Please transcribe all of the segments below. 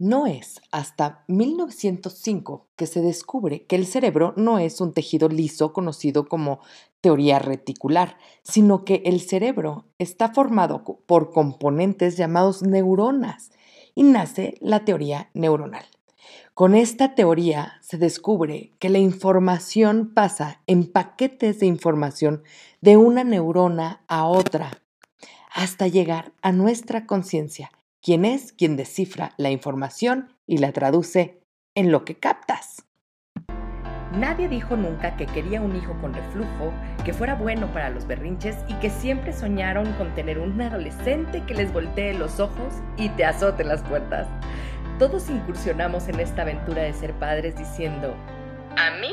No es hasta 1905 que se descubre que el cerebro no es un tejido liso conocido como teoría reticular, sino que el cerebro está formado por componentes llamados neuronas y nace la teoría neuronal. Con esta teoría se descubre que la información pasa en paquetes de información de una neurona a otra hasta llegar a nuestra conciencia ¿Quién es quien descifra la información y la traduce en lo que captas. Nadie dijo nunca que quería un hijo con reflujo, que fuera bueno para los berrinches y que siempre soñaron con tener un adolescente que les voltee los ojos y te azote las puertas. Todos incursionamos en esta aventura de ser padres diciendo, a mí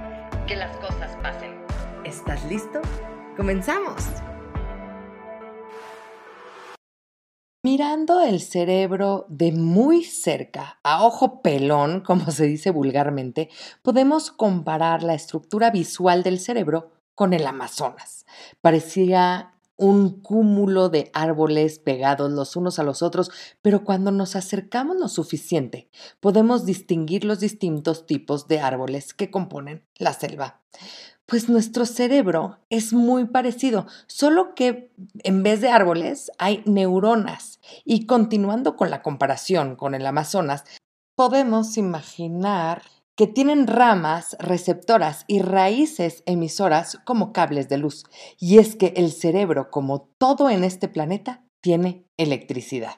que las cosas pasen. ¿Estás listo? ¡Comenzamos! Mirando el cerebro de muy cerca, a ojo pelón, como se dice vulgarmente, podemos comparar la estructura visual del cerebro con el Amazonas. Parecía un cúmulo de árboles pegados los unos a los otros, pero cuando nos acercamos lo suficiente, podemos distinguir los distintos tipos de árboles que componen la selva. Pues nuestro cerebro es muy parecido, solo que en vez de árboles hay neuronas. Y continuando con la comparación con el Amazonas, podemos imaginar que tienen ramas receptoras y raíces emisoras como cables de luz. Y es que el cerebro, como todo en este planeta, tiene electricidad.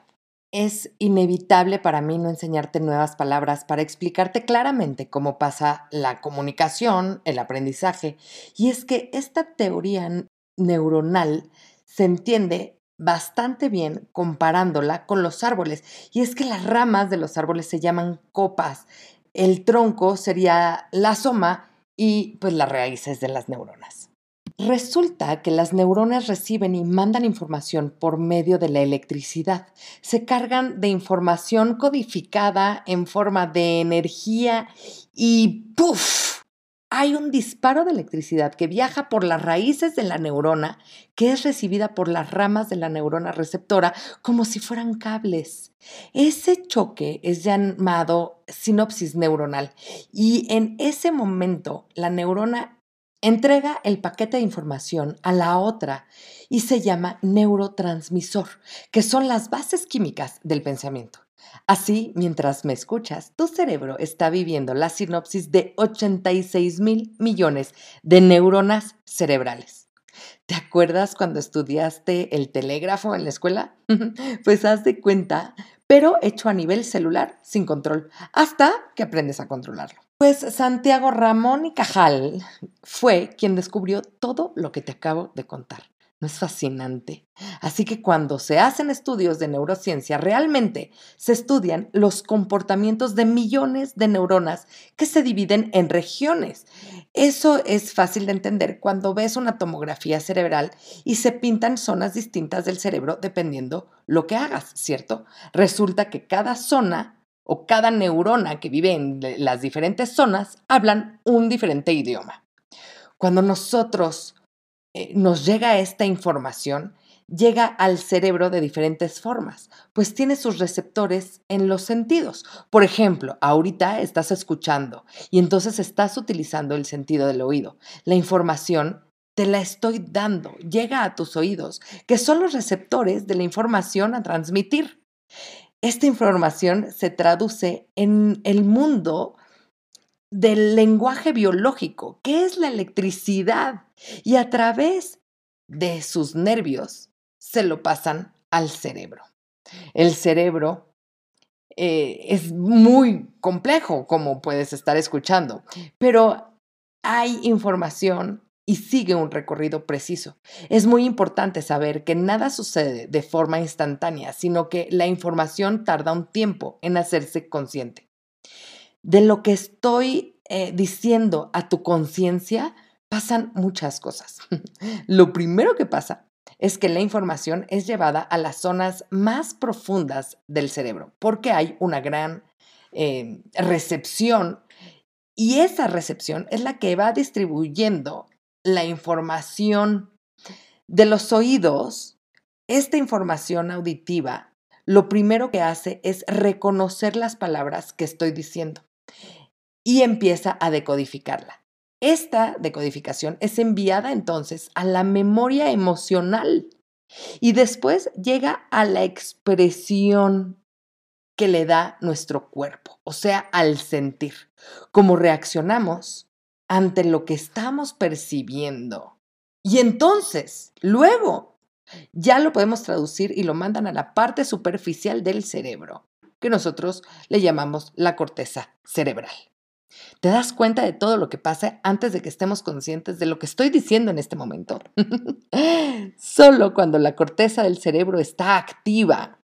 Es inevitable para mí no enseñarte nuevas palabras para explicarte claramente cómo pasa la comunicación, el aprendizaje. Y es que esta teoría neuronal se entiende bastante bien comparándola con los árboles. Y es que las ramas de los árboles se llaman copas el tronco sería la soma y pues las raíces de las neuronas. Resulta que las neuronas reciben y mandan información por medio de la electricidad. Se cargan de información codificada en forma de energía y ¡puf! Hay un disparo de electricidad que viaja por las raíces de la neurona, que es recibida por las ramas de la neurona receptora como si fueran cables. Ese choque es llamado sinopsis neuronal y en ese momento la neurona entrega el paquete de información a la otra y se llama neurotransmisor, que son las bases químicas del pensamiento. Así, mientras me escuchas, tu cerebro está viviendo la sinopsis de 86 mil millones de neuronas cerebrales. ¿Te acuerdas cuando estudiaste el telégrafo en la escuela? pues haz de cuenta, pero hecho a nivel celular, sin control, hasta que aprendes a controlarlo. Pues Santiago Ramón y Cajal fue quien descubrió todo lo que te acabo de contar es fascinante? Así que cuando se hacen estudios de neurociencia, realmente se estudian los comportamientos de millones de neuronas que se dividen en regiones. Eso es fácil de entender cuando ves una tomografía cerebral y se pintan zonas distintas del cerebro dependiendo lo que hagas, ¿cierto? Resulta que cada zona o cada neurona que vive en las diferentes zonas hablan un diferente idioma. Cuando nosotros eh, nos llega esta información, llega al cerebro de diferentes formas, pues tiene sus receptores en los sentidos. Por ejemplo, ahorita estás escuchando y entonces estás utilizando el sentido del oído. La información te la estoy dando, llega a tus oídos, que son los receptores de la información a transmitir. Esta información se traduce en el mundo del lenguaje biológico, que es la electricidad, y a través de sus nervios se lo pasan al cerebro. El cerebro eh, es muy complejo, como puedes estar escuchando, pero hay información y sigue un recorrido preciso. Es muy importante saber que nada sucede de forma instantánea, sino que la información tarda un tiempo en hacerse consciente. De lo que estoy eh, diciendo a tu conciencia pasan muchas cosas. lo primero que pasa es que la información es llevada a las zonas más profundas del cerebro, porque hay una gran eh, recepción y esa recepción es la que va distribuyendo la información de los oídos. Esta información auditiva lo primero que hace es reconocer las palabras que estoy diciendo y empieza a decodificarla. Esta decodificación es enviada entonces a la memoria emocional y después llega a la expresión que le da nuestro cuerpo, o sea, al sentir. Cómo reaccionamos ante lo que estamos percibiendo. Y entonces, luego, ya lo podemos traducir y lo mandan a la parte superficial del cerebro, que nosotros le llamamos la corteza cerebral. ¿Te das cuenta de todo lo que pasa antes de que estemos conscientes de lo que estoy diciendo en este momento? Solo cuando la corteza del cerebro está activa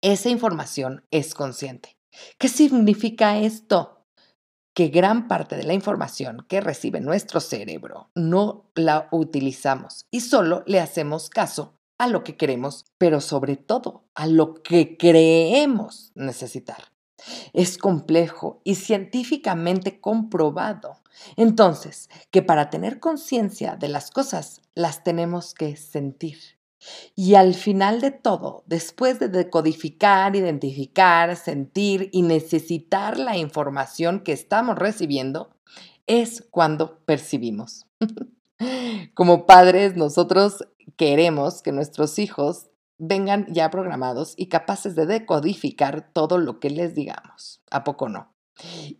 esa información es consciente. ¿Qué significa esto? Que gran parte de la información que recibe nuestro cerebro no la utilizamos y solo le hacemos caso a lo que queremos, pero sobre todo a lo que creemos necesitar. Es complejo y científicamente comprobado. Entonces, que para tener conciencia de las cosas las tenemos que sentir. Y al final de todo, después de decodificar, identificar, sentir y necesitar la información que estamos recibiendo, es cuando percibimos. Como padres, nosotros queremos que nuestros hijos vengan ya programados y capaces de decodificar todo lo que les digamos. ¿A poco no?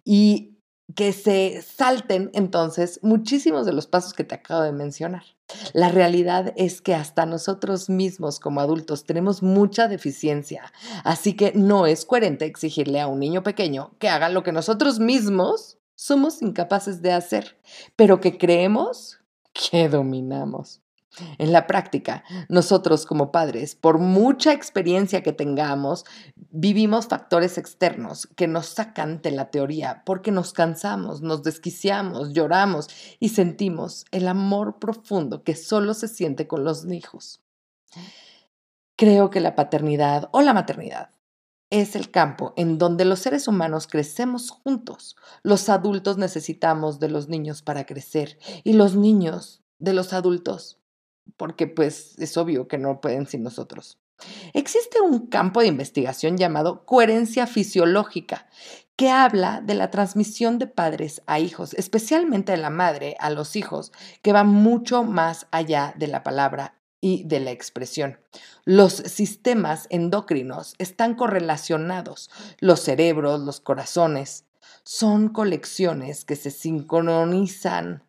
Y que se salten entonces muchísimos de los pasos que te acabo de mencionar. La realidad es que hasta nosotros mismos como adultos tenemos mucha deficiencia, así que no es coherente exigirle a un niño pequeño que haga lo que nosotros mismos somos incapaces de hacer, pero que creemos que dominamos. En la práctica, nosotros como padres, por mucha experiencia que tengamos, vivimos factores externos que nos sacan de la teoría porque nos cansamos, nos desquiciamos, lloramos y sentimos el amor profundo que solo se siente con los hijos. Creo que la paternidad o la maternidad es el campo en donde los seres humanos crecemos juntos. Los adultos necesitamos de los niños para crecer y los niños de los adultos porque pues es obvio que no pueden sin nosotros. Existe un campo de investigación llamado coherencia fisiológica, que habla de la transmisión de padres a hijos, especialmente de la madre a los hijos, que va mucho más allá de la palabra y de la expresión. Los sistemas endocrinos están correlacionados, los cerebros, los corazones, son colecciones que se sincronizan,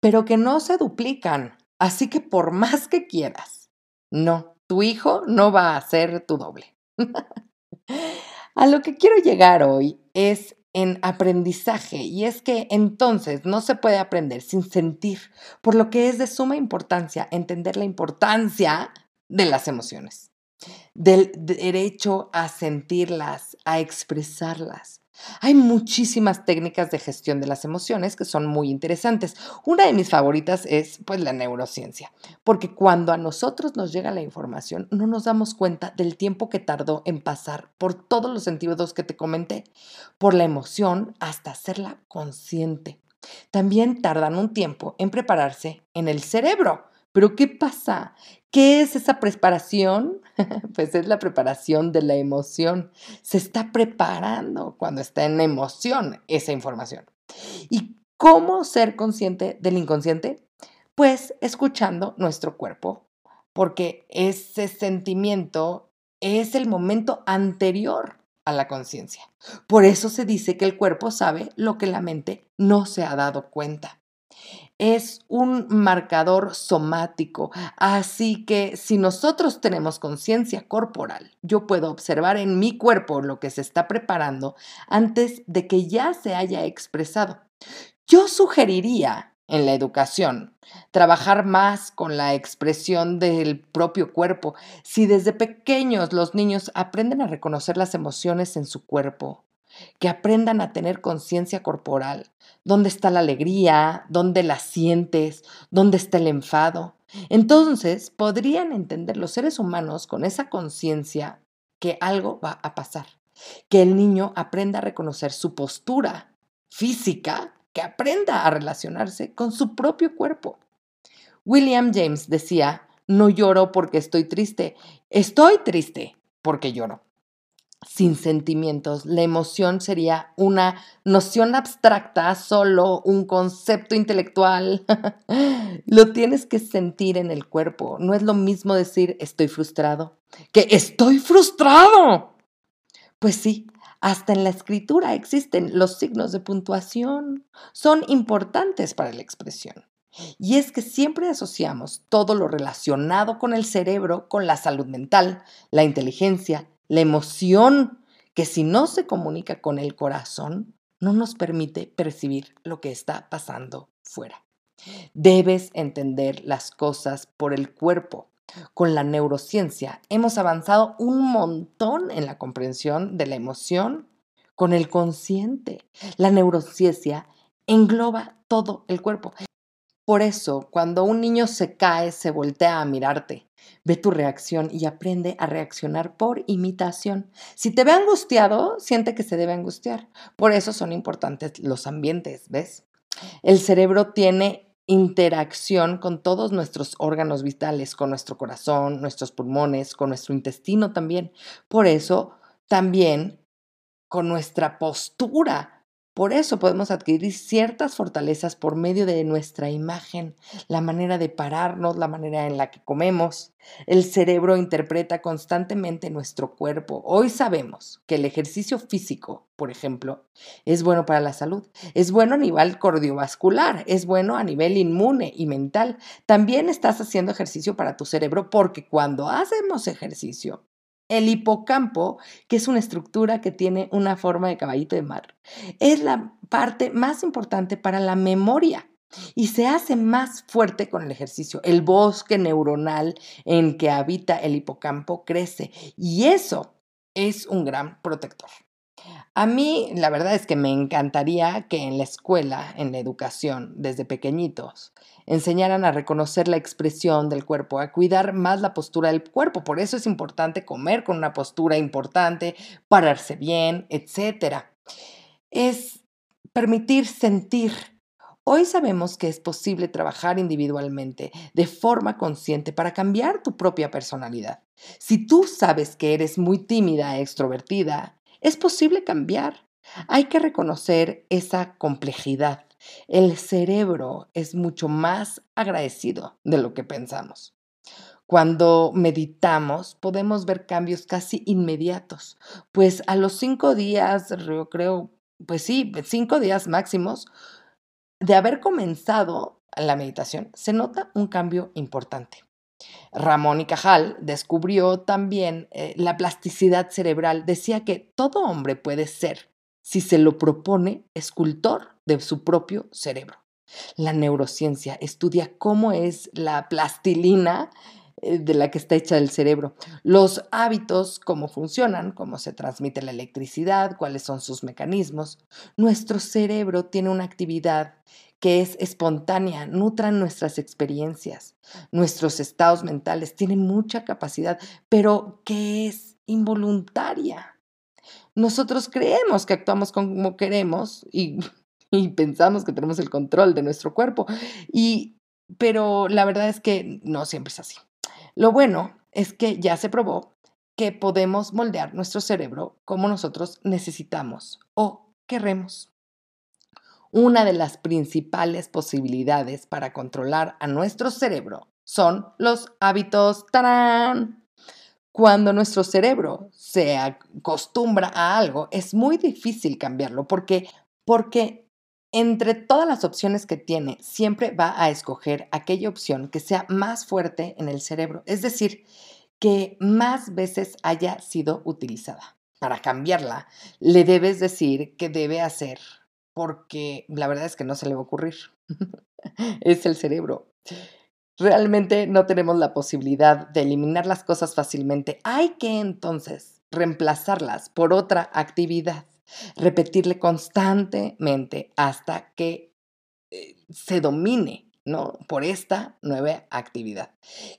pero que no se duplican. Así que por más que quieras, no, tu hijo no va a ser tu doble. a lo que quiero llegar hoy es en aprendizaje y es que entonces no se puede aprender sin sentir, por lo que es de suma importancia entender la importancia de las emociones, del derecho a sentirlas, a expresarlas, hay muchísimas técnicas de gestión de las emociones que son muy interesantes. Una de mis favoritas es pues la neurociencia, porque cuando a nosotros nos llega la información no nos damos cuenta del tiempo que tardó en pasar por todos los sentidos que te comenté, por la emoción hasta hacerla consciente. También tardan un tiempo en prepararse en el cerebro. Pero ¿qué pasa? ¿Qué es esa preparación? pues es la preparación de la emoción. Se está preparando cuando está en emoción esa información. ¿Y cómo ser consciente del inconsciente? Pues escuchando nuestro cuerpo, porque ese sentimiento es el momento anterior a la conciencia. Por eso se dice que el cuerpo sabe lo que la mente no se ha dado cuenta es un marcador somático. Así que si nosotros tenemos conciencia corporal, yo puedo observar en mi cuerpo lo que se está preparando antes de que ya se haya expresado. Yo sugeriría en la educación, trabajar más con la expresión del propio cuerpo. Si desde pequeños los niños aprenden a reconocer las emociones en su cuerpo, que aprendan a tener conciencia corporal, dónde está la alegría, dónde la sientes, dónde está el enfado. Entonces podrían entender los seres humanos con esa conciencia que algo va a pasar, que el niño aprenda a reconocer su postura física que aprenda a relacionarse con su propio cuerpo. William James decía, no lloro porque estoy triste, estoy triste porque lloro. Sin sentimientos, la emoción sería una noción abstracta, solo un concepto intelectual. lo tienes que sentir en el cuerpo. No es lo mismo decir estoy frustrado que estoy frustrado. Pues sí, hasta en la escritura existen los signos de puntuación. Son importantes para la expresión. Y es que siempre asociamos todo lo relacionado con el cerebro con la salud mental, la inteligencia, la emoción, que si no se comunica con el corazón, no nos permite percibir lo que está pasando fuera. Debes entender las cosas por el cuerpo. Con la neurociencia hemos avanzado un montón en la comprensión de la emoción con el consciente. La neurociencia engloba todo el cuerpo. Por eso, cuando un niño se cae, se voltea a mirarte, ve tu reacción y aprende a reaccionar por imitación. Si te ve angustiado, siente que se debe angustiar. Por eso son importantes los ambientes, ¿ves? El cerebro tiene interacción con todos nuestros órganos vitales, con nuestro corazón, nuestros pulmones, con nuestro intestino también. Por eso, también con nuestra postura. Por eso podemos adquirir ciertas fortalezas por medio de nuestra imagen, la manera de pararnos, la manera en la que comemos. El cerebro interpreta constantemente nuestro cuerpo. Hoy sabemos que el ejercicio físico, por ejemplo, es bueno para la salud. Es bueno a nivel cardiovascular, es bueno a nivel inmune y mental. También estás haciendo ejercicio para tu cerebro porque cuando hacemos ejercicio, el hipocampo, que es una estructura que tiene una forma de caballito de mar, es la parte más importante para la memoria y se hace más fuerte con el ejercicio. El bosque neuronal en que habita el hipocampo crece y eso es un gran protector. A mí, la verdad es que me encantaría que en la escuela, en la educación, desde pequeñitos, enseñaran a reconocer la expresión del cuerpo, a cuidar más la postura del cuerpo. Por eso es importante comer con una postura importante, pararse bien, etc. Es permitir sentir. Hoy sabemos que es posible trabajar individualmente, de forma consciente, para cambiar tu propia personalidad. Si tú sabes que eres muy tímida, extrovertida, es posible cambiar. Hay que reconocer esa complejidad el cerebro es mucho más agradecido de lo que pensamos. Cuando meditamos podemos ver cambios casi inmediatos, pues a los cinco días, yo creo, pues sí, cinco días máximos de haber comenzado la meditación, se nota un cambio importante. Ramón y Cajal descubrió también eh, la plasticidad cerebral. Decía que todo hombre puede ser, si se lo propone, escultor de su propio cerebro. La neurociencia estudia cómo es la plastilina de la que está hecha el cerebro, los hábitos, cómo funcionan, cómo se transmite la electricidad, cuáles son sus mecanismos. Nuestro cerebro tiene una actividad que es espontánea, nutran nuestras experiencias, nuestros estados mentales, tienen mucha capacidad, pero que es involuntaria. Nosotros creemos que actuamos como queremos y y pensamos que tenemos el control de nuestro cuerpo. Y, pero la verdad es que no siempre es así. Lo bueno es que ya se probó que podemos moldear nuestro cerebro como nosotros necesitamos o queremos. Una de las principales posibilidades para controlar a nuestro cerebro son los hábitos. ¡Tarán! Cuando nuestro cerebro se acostumbra a algo, es muy difícil cambiarlo porque, porque entre todas las opciones que tiene, siempre va a escoger aquella opción que sea más fuerte en el cerebro, es decir, que más veces haya sido utilizada. Para cambiarla, le debes decir que debe hacer, porque la verdad es que no se le va a ocurrir. es el cerebro. Realmente no tenemos la posibilidad de eliminar las cosas fácilmente. Hay que entonces reemplazarlas por otra actividad, repetirle constantemente hasta que eh, se domine, ¿no? Por esta nueva actividad,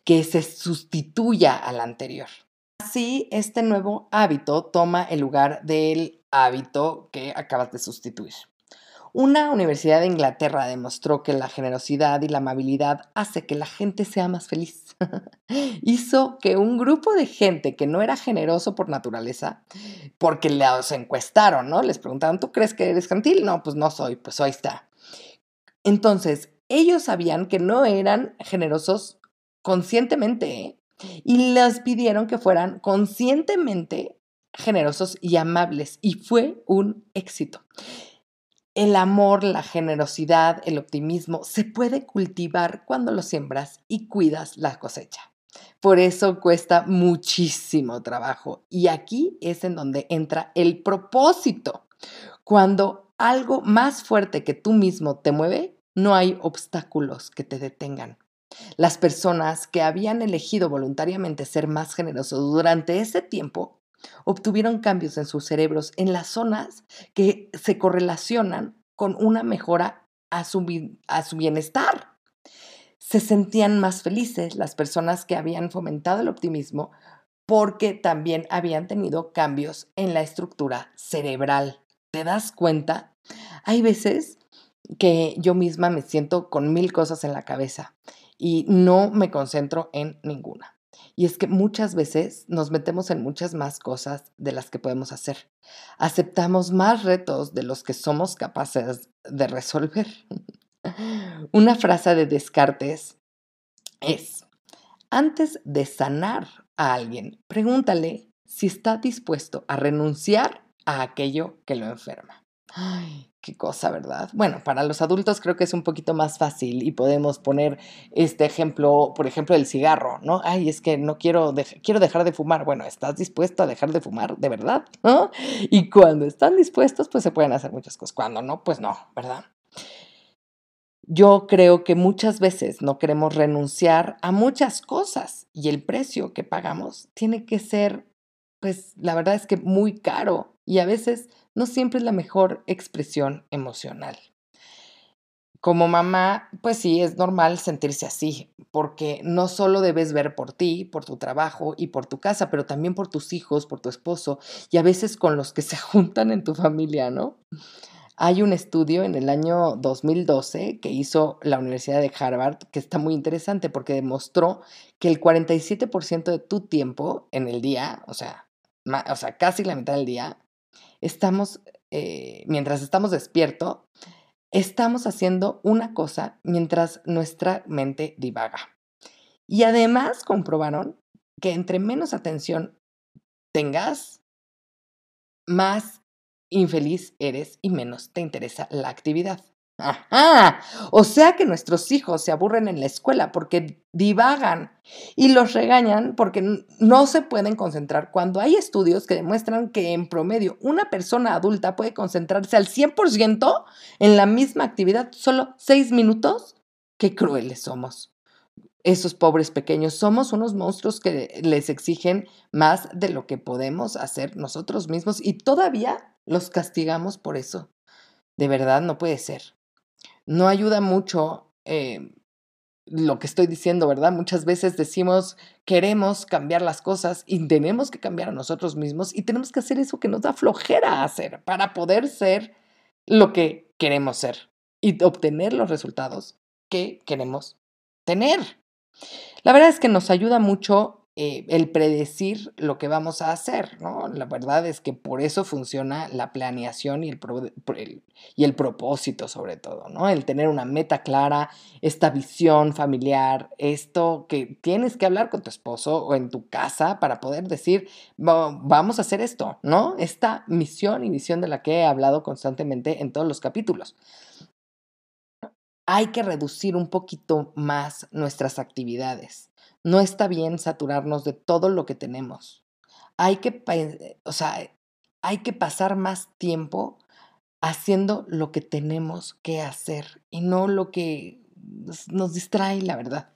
que se sustituya a la anterior. Así, este nuevo hábito toma el lugar del hábito que acabas de sustituir. Una universidad de Inglaterra demostró que la generosidad y la amabilidad hace que la gente sea más feliz. Hizo que un grupo de gente que no era generoso por naturaleza, porque los encuestaron, ¿no? Les preguntaron, ¿tú crees que eres gentil? No, pues no soy, pues ahí está. Entonces, ellos sabían que no eran generosos conscientemente ¿eh? y les pidieron que fueran conscientemente generosos y amables y fue un éxito. El amor, la generosidad, el optimismo se puede cultivar cuando lo siembras y cuidas la cosecha. Por eso cuesta muchísimo trabajo y aquí es en donde entra el propósito. Cuando algo más fuerte que tú mismo te mueve, no hay obstáculos que te detengan. Las personas que habían elegido voluntariamente ser más generosos durante ese tiempo obtuvieron cambios en sus cerebros en las zonas que se correlacionan con una mejora a su, a su bienestar. Se sentían más felices las personas que habían fomentado el optimismo porque también habían tenido cambios en la estructura cerebral. ¿Te das cuenta? Hay veces que yo misma me siento con mil cosas en la cabeza y no me concentro en ninguna. Y es que muchas veces nos metemos en muchas más cosas de las que podemos hacer. Aceptamos más retos de los que somos capaces de resolver. Una frase de Descartes es, antes de sanar a alguien, pregúntale si está dispuesto a renunciar a aquello que lo enferma. Ay, Qué cosa, ¿verdad? Bueno, para los adultos creo que es un poquito más fácil y podemos poner este ejemplo, por ejemplo, el cigarro, ¿no? Ay, es que no quiero, quiero dejar de fumar. Bueno, ¿estás dispuesto a dejar de fumar de verdad? ¿No? Y cuando están dispuestos, pues se pueden hacer muchas cosas. Cuando no, pues no, ¿verdad? Yo creo que muchas veces no queremos renunciar a muchas cosas y el precio que pagamos tiene que ser, pues la verdad es que muy caro y a veces no siempre es la mejor expresión emocional. Como mamá, pues sí, es normal sentirse así, porque no solo debes ver por ti, por tu trabajo y por tu casa, pero también por tus hijos, por tu esposo y a veces con los que se juntan en tu familia, ¿no? Hay un estudio en el año 2012 que hizo la Universidad de Harvard que está muy interesante porque demostró que el 47% de tu tiempo en el día, o sea, o sea, casi la mitad del día, estamos, eh, mientras estamos despiertos, estamos haciendo una cosa mientras nuestra mente divaga. Y además comprobaron que entre menos atención tengas, más infeliz eres y menos te interesa la actividad. Ajá. O sea que nuestros hijos se aburren en la escuela porque divagan y los regañan porque no se pueden concentrar cuando hay estudios que demuestran que en promedio una persona adulta puede concentrarse al 100% en la misma actividad solo seis minutos. Qué crueles somos. Esos pobres pequeños somos unos monstruos que les exigen más de lo que podemos hacer nosotros mismos y todavía los castigamos por eso. De verdad no puede ser no ayuda mucho eh, lo que estoy diciendo, ¿verdad? Muchas veces decimos, queremos cambiar las cosas y tenemos que cambiar a nosotros mismos y tenemos que hacer eso que nos da flojera hacer para poder ser lo que queremos ser y obtener los resultados que queremos tener. La verdad es que nos ayuda mucho eh, el predecir lo que vamos a hacer, ¿no? La verdad es que por eso funciona la planeación y el, y el propósito sobre todo, ¿no? El tener una meta clara, esta visión familiar, esto que tienes que hablar con tu esposo o en tu casa para poder decir, vamos a hacer esto, ¿no? Esta misión y visión de la que he hablado constantemente en todos los capítulos hay que reducir un poquito más nuestras actividades. No está bien saturarnos de todo lo que tenemos. Hay que, o sea, hay que pasar más tiempo haciendo lo que tenemos que hacer y no lo que nos distrae, la verdad.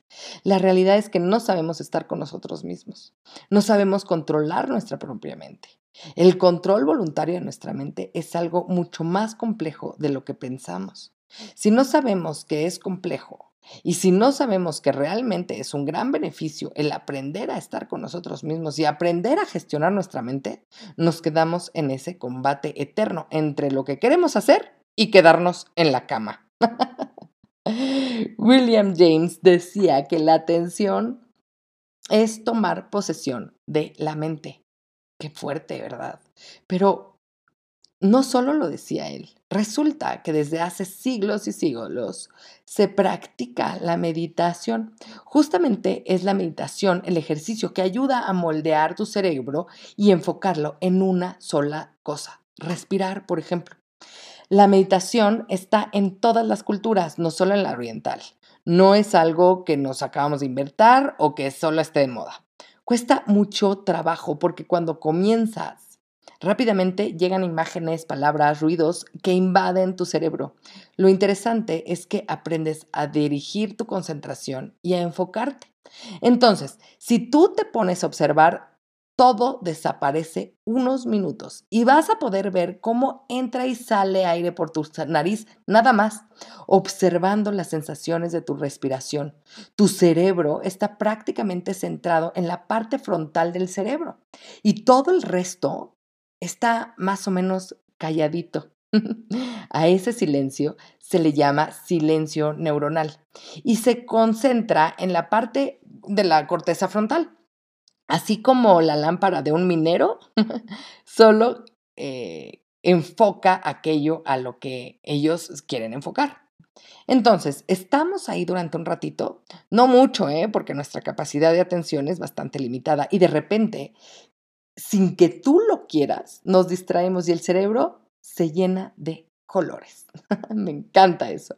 La realidad es que no sabemos estar con nosotros mismos, no sabemos controlar nuestra propia mente. El control voluntario de nuestra mente es algo mucho más complejo de lo que pensamos. Si no sabemos que es complejo y si no sabemos que realmente es un gran beneficio el aprender a estar con nosotros mismos y aprender a gestionar nuestra mente, nos quedamos en ese combate eterno entre lo que queremos hacer y quedarnos en la cama. William James decía que la atención es tomar posesión de la mente. Qué fuerte, ¿verdad? Pero no solo lo decía él, resulta que desde hace siglos y siglos se practica la meditación. Justamente es la meditación el ejercicio que ayuda a moldear tu cerebro y enfocarlo en una sola cosa. Respirar, por ejemplo. La meditación está en todas las culturas, no solo en la oriental. No es algo que nos acabamos de inventar o que solo esté de moda. Cuesta mucho trabajo porque cuando comienzas, rápidamente llegan imágenes, palabras, ruidos que invaden tu cerebro. Lo interesante es que aprendes a dirigir tu concentración y a enfocarte. Entonces, si tú te pones a observar todo desaparece unos minutos y vas a poder ver cómo entra y sale aire por tu nariz, nada más, observando las sensaciones de tu respiración. Tu cerebro está prácticamente centrado en la parte frontal del cerebro y todo el resto está más o menos calladito. A ese silencio se le llama silencio neuronal y se concentra en la parte de la corteza frontal así como la lámpara de un minero, solo eh, enfoca aquello a lo que ellos quieren enfocar. Entonces, estamos ahí durante un ratito, no mucho, ¿eh? porque nuestra capacidad de atención es bastante limitada y de repente, sin que tú lo quieras, nos distraemos y el cerebro se llena de colores. Me encanta eso.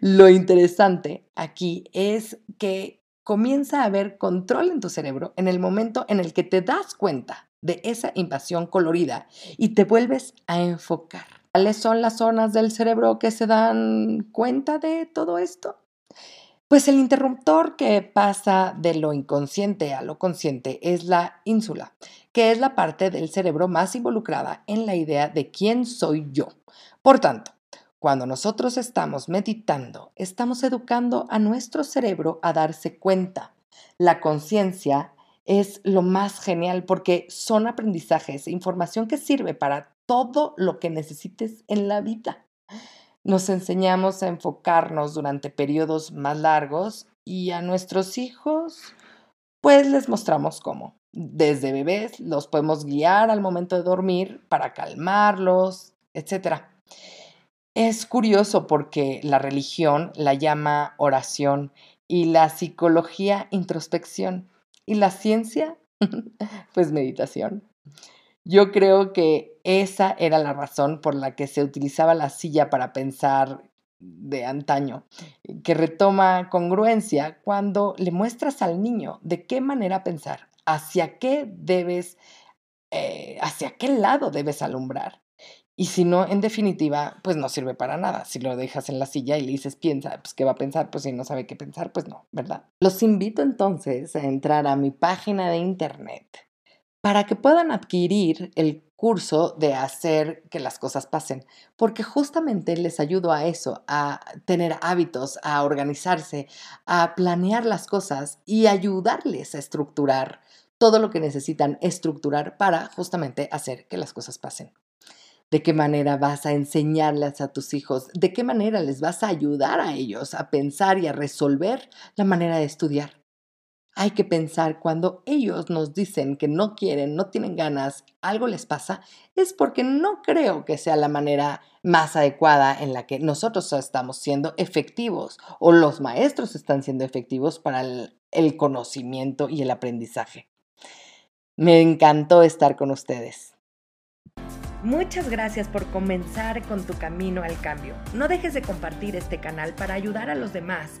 Lo interesante aquí es que comienza a haber control en tu cerebro en el momento en el que te das cuenta de esa invasión colorida y te vuelves a enfocar. ¿Cuáles son las zonas del cerebro que se dan cuenta de todo esto? Pues el interruptor que pasa de lo inconsciente a lo consciente es la ínsula, que es la parte del cerebro más involucrada en la idea de quién soy yo. Por tanto, cuando nosotros estamos meditando, estamos educando a nuestro cerebro a darse cuenta. La conciencia es lo más genial porque son aprendizajes, información que sirve para todo lo que necesites en la vida. Nos enseñamos a enfocarnos durante periodos más largos y a nuestros hijos, pues les mostramos cómo. Desde bebés los podemos guiar al momento de dormir para calmarlos, etc. Es curioso porque la religión la llama oración y la psicología introspección y la ciencia pues meditación. Yo creo que esa era la razón por la que se utilizaba la silla para pensar de antaño, que retoma congruencia cuando le muestras al niño de qué manera pensar, hacia qué debes, eh, hacia qué lado debes alumbrar. Y si no, en definitiva, pues no sirve para nada. Si lo dejas en la silla y le dices piensa, pues ¿qué va a pensar? Pues si no sabe qué pensar, pues no, ¿verdad? Los invito entonces a entrar a mi página de internet para que puedan adquirir el curso de hacer que las cosas pasen, porque justamente les ayudo a eso, a tener hábitos, a organizarse, a planear las cosas y ayudarles a estructurar todo lo que necesitan estructurar para justamente hacer que las cosas pasen de qué manera vas a enseñarles a tus hijos, de qué manera les vas a ayudar a ellos a pensar y a resolver la manera de estudiar. Hay que pensar cuando ellos nos dicen que no quieren, no tienen ganas, algo les pasa, es porque no creo que sea la manera más adecuada en la que nosotros estamos siendo efectivos o los maestros están siendo efectivos para el, conocimiento y el aprendizaje. Me encantó estar con ustedes. Muchas gracias por comenzar con tu camino al cambio. No dejes de compartir este canal para ayudar a los demás